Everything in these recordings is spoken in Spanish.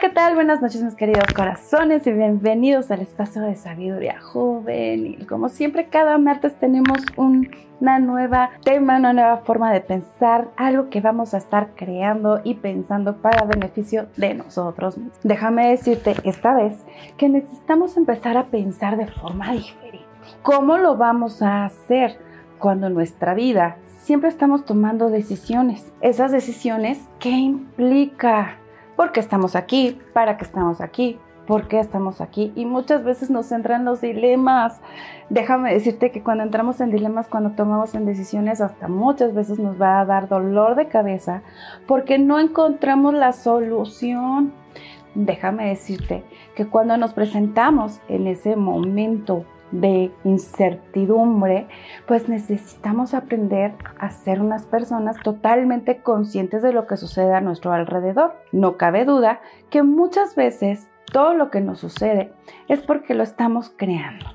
¿qué tal? Buenas noches, mis queridos corazones, y bienvenidos al espacio de sabiduría juvenil. Como siempre, cada martes tenemos una nueva tema, una nueva forma de pensar, algo que vamos a estar creando y pensando para beneficio de nosotros. Déjame decirte esta vez que necesitamos empezar a pensar de forma diferente. ¿Cómo lo vamos a hacer cuando nuestra vida siempre estamos tomando decisiones? Esas decisiones, ¿qué implica? ¿Por qué estamos aquí? ¿Para qué estamos aquí? ¿Por qué estamos aquí? Y muchas veces nos entran los dilemas. Déjame decirte que cuando entramos en dilemas, cuando tomamos en decisiones, hasta muchas veces nos va a dar dolor de cabeza porque no encontramos la solución. Déjame decirte que cuando nos presentamos en ese momento de incertidumbre, pues necesitamos aprender a ser unas personas totalmente conscientes de lo que sucede a nuestro alrededor. No cabe duda que muchas veces todo lo que nos sucede es porque lo estamos creando.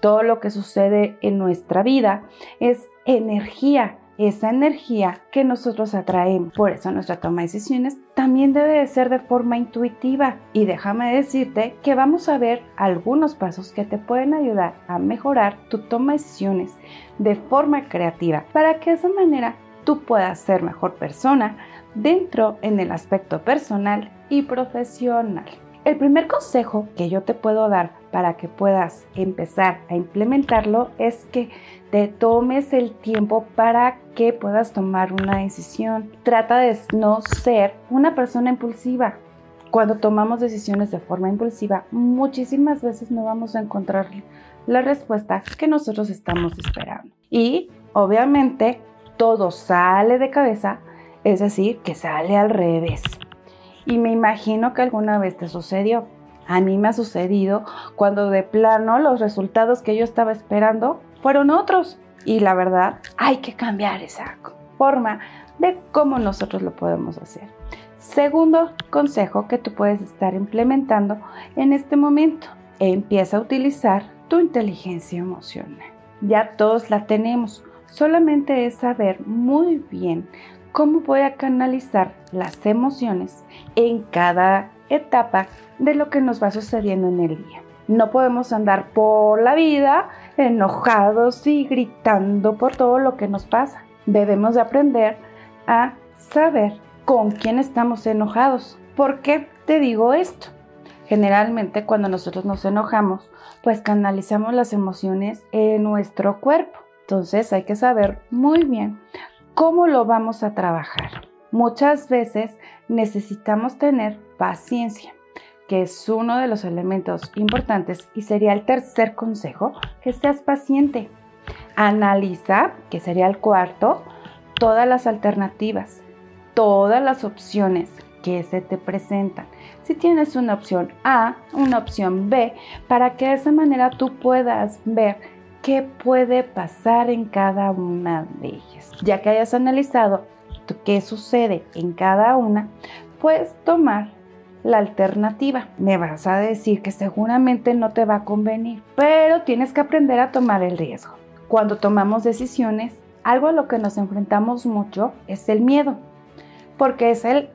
Todo lo que sucede en nuestra vida es energía esa energía que nosotros atraemos. Por eso nuestra toma de decisiones también debe de ser de forma intuitiva. Y déjame decirte que vamos a ver algunos pasos que te pueden ayudar a mejorar tu toma de decisiones de forma creativa para que de esa manera tú puedas ser mejor persona dentro en el aspecto personal y profesional. El primer consejo que yo te puedo dar para que puedas empezar a implementarlo es que te tomes el tiempo para que puedas tomar una decisión. Trata de no ser una persona impulsiva. Cuando tomamos decisiones de forma impulsiva, muchísimas veces no vamos a encontrar la respuesta que nosotros estamos esperando. Y obviamente todo sale de cabeza, es decir, que sale al revés. Y me imagino que alguna vez te sucedió. A mí me ha sucedido cuando de plano los resultados que yo estaba esperando fueron otros. Y la verdad, hay que cambiar esa forma de cómo nosotros lo podemos hacer. Segundo consejo que tú puedes estar implementando en este momento, empieza a utilizar tu inteligencia emocional. Ya todos la tenemos, solamente es saber muy bien cómo voy a canalizar las emociones en cada etapa de lo que nos va sucediendo en el día. No podemos andar por la vida enojados y gritando por todo lo que nos pasa. Debemos de aprender a saber con quién estamos enojados. ¿Por qué te digo esto? Generalmente cuando nosotros nos enojamos, pues canalizamos las emociones en nuestro cuerpo. Entonces hay que saber muy bien cómo lo vamos a trabajar. Muchas veces necesitamos tener paciencia que es uno de los elementos importantes y sería el tercer consejo, que seas paciente. Analiza, que sería el cuarto, todas las alternativas, todas las opciones que se te presentan. Si tienes una opción A, una opción B, para que de esa manera tú puedas ver qué puede pasar en cada una de ellas. Ya que hayas analizado qué sucede en cada una, puedes tomar la alternativa. Me vas a decir que seguramente no te va a convenir, pero tienes que aprender a tomar el riesgo. Cuando tomamos decisiones, algo a lo que nos enfrentamos mucho es el miedo, porque es el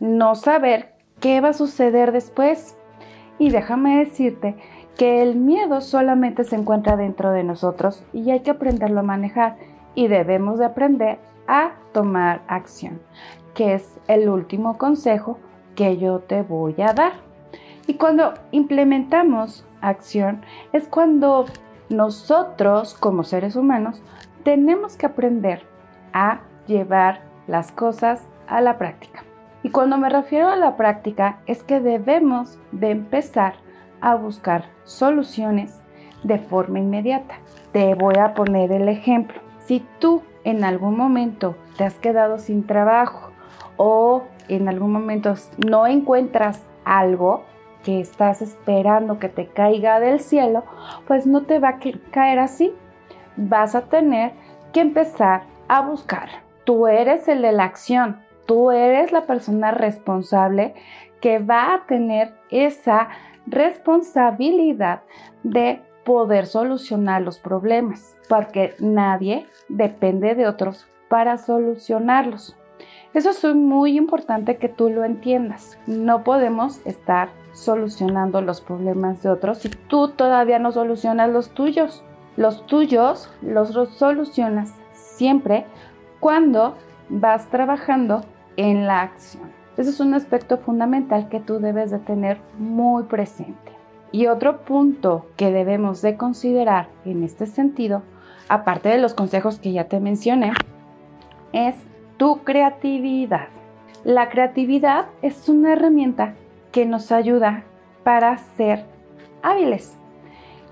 no saber qué va a suceder después. Y déjame decirte que el miedo solamente se encuentra dentro de nosotros y hay que aprenderlo a manejar y debemos de aprender a tomar acción, que es el último consejo que yo te voy a dar. Y cuando implementamos acción es cuando nosotros como seres humanos tenemos que aprender a llevar las cosas a la práctica. Y cuando me refiero a la práctica es que debemos de empezar a buscar soluciones de forma inmediata. Te voy a poner el ejemplo. Si tú en algún momento te has quedado sin trabajo o en algún momento no encuentras algo que estás esperando que te caiga del cielo, pues no te va a caer así. Vas a tener que empezar a buscar. Tú eres el de la acción, tú eres la persona responsable que va a tener esa responsabilidad de poder solucionar los problemas, porque nadie depende de otros para solucionarlos. Eso es muy importante que tú lo entiendas. No podemos estar solucionando los problemas de otros si tú todavía no solucionas los tuyos. Los tuyos los solucionas siempre cuando vas trabajando en la acción. Ese es un aspecto fundamental que tú debes de tener muy presente. Y otro punto que debemos de considerar en este sentido, aparte de los consejos que ya te mencioné, es tu creatividad. La creatividad es una herramienta que nos ayuda para ser hábiles.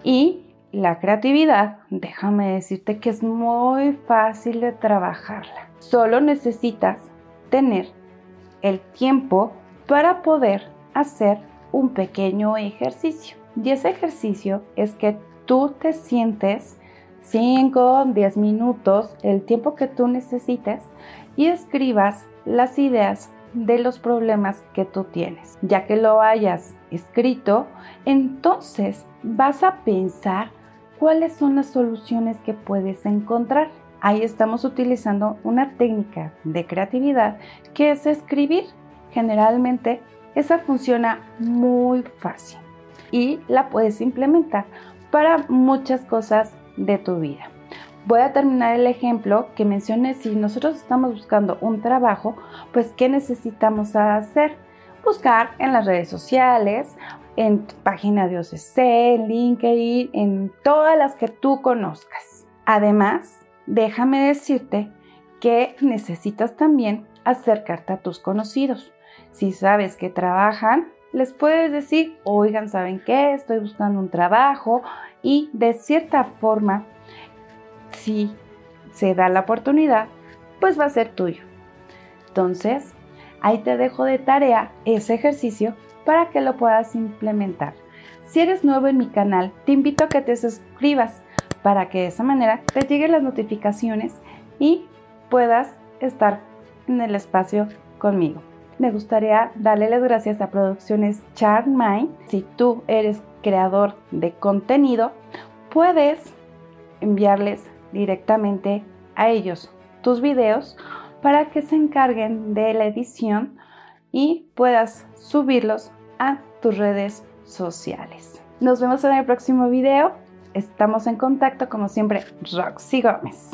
Y la creatividad, déjame decirte que es muy fácil de trabajarla. Solo necesitas tener el tiempo para poder hacer un pequeño ejercicio. Y ese ejercicio es que tú te sientes 5, 10 minutos, el tiempo que tú necesites, y escribas las ideas de los problemas que tú tienes. Ya que lo hayas escrito, entonces vas a pensar cuáles son las soluciones que puedes encontrar. Ahí estamos utilizando una técnica de creatividad que es escribir. Generalmente esa funciona muy fácil y la puedes implementar para muchas cosas de tu vida. Voy a terminar el ejemplo que mencioné. Si nosotros estamos buscando un trabajo, pues ¿qué necesitamos hacer? Buscar en las redes sociales, en tu página de OCC, en LinkedIn, en todas las que tú conozcas. Además, déjame decirte que necesitas también acercarte a tus conocidos. Si sabes que trabajan, les puedes decir, oigan, ¿saben qué? Estoy buscando un trabajo y de cierta forma si se da la oportunidad, pues va a ser tuyo. Entonces, ahí te dejo de tarea ese ejercicio para que lo puedas implementar. Si eres nuevo en mi canal, te invito a que te suscribas para que de esa manera te lleguen las notificaciones y puedas estar en el espacio conmigo. Me gustaría darle las gracias a Producciones Mind. Si tú eres creador de contenido, puedes enviarles directamente a ellos tus videos para que se encarguen de la edición y puedas subirlos a tus redes sociales. Nos vemos en el próximo video. Estamos en contacto como siempre, Roxy Gómez.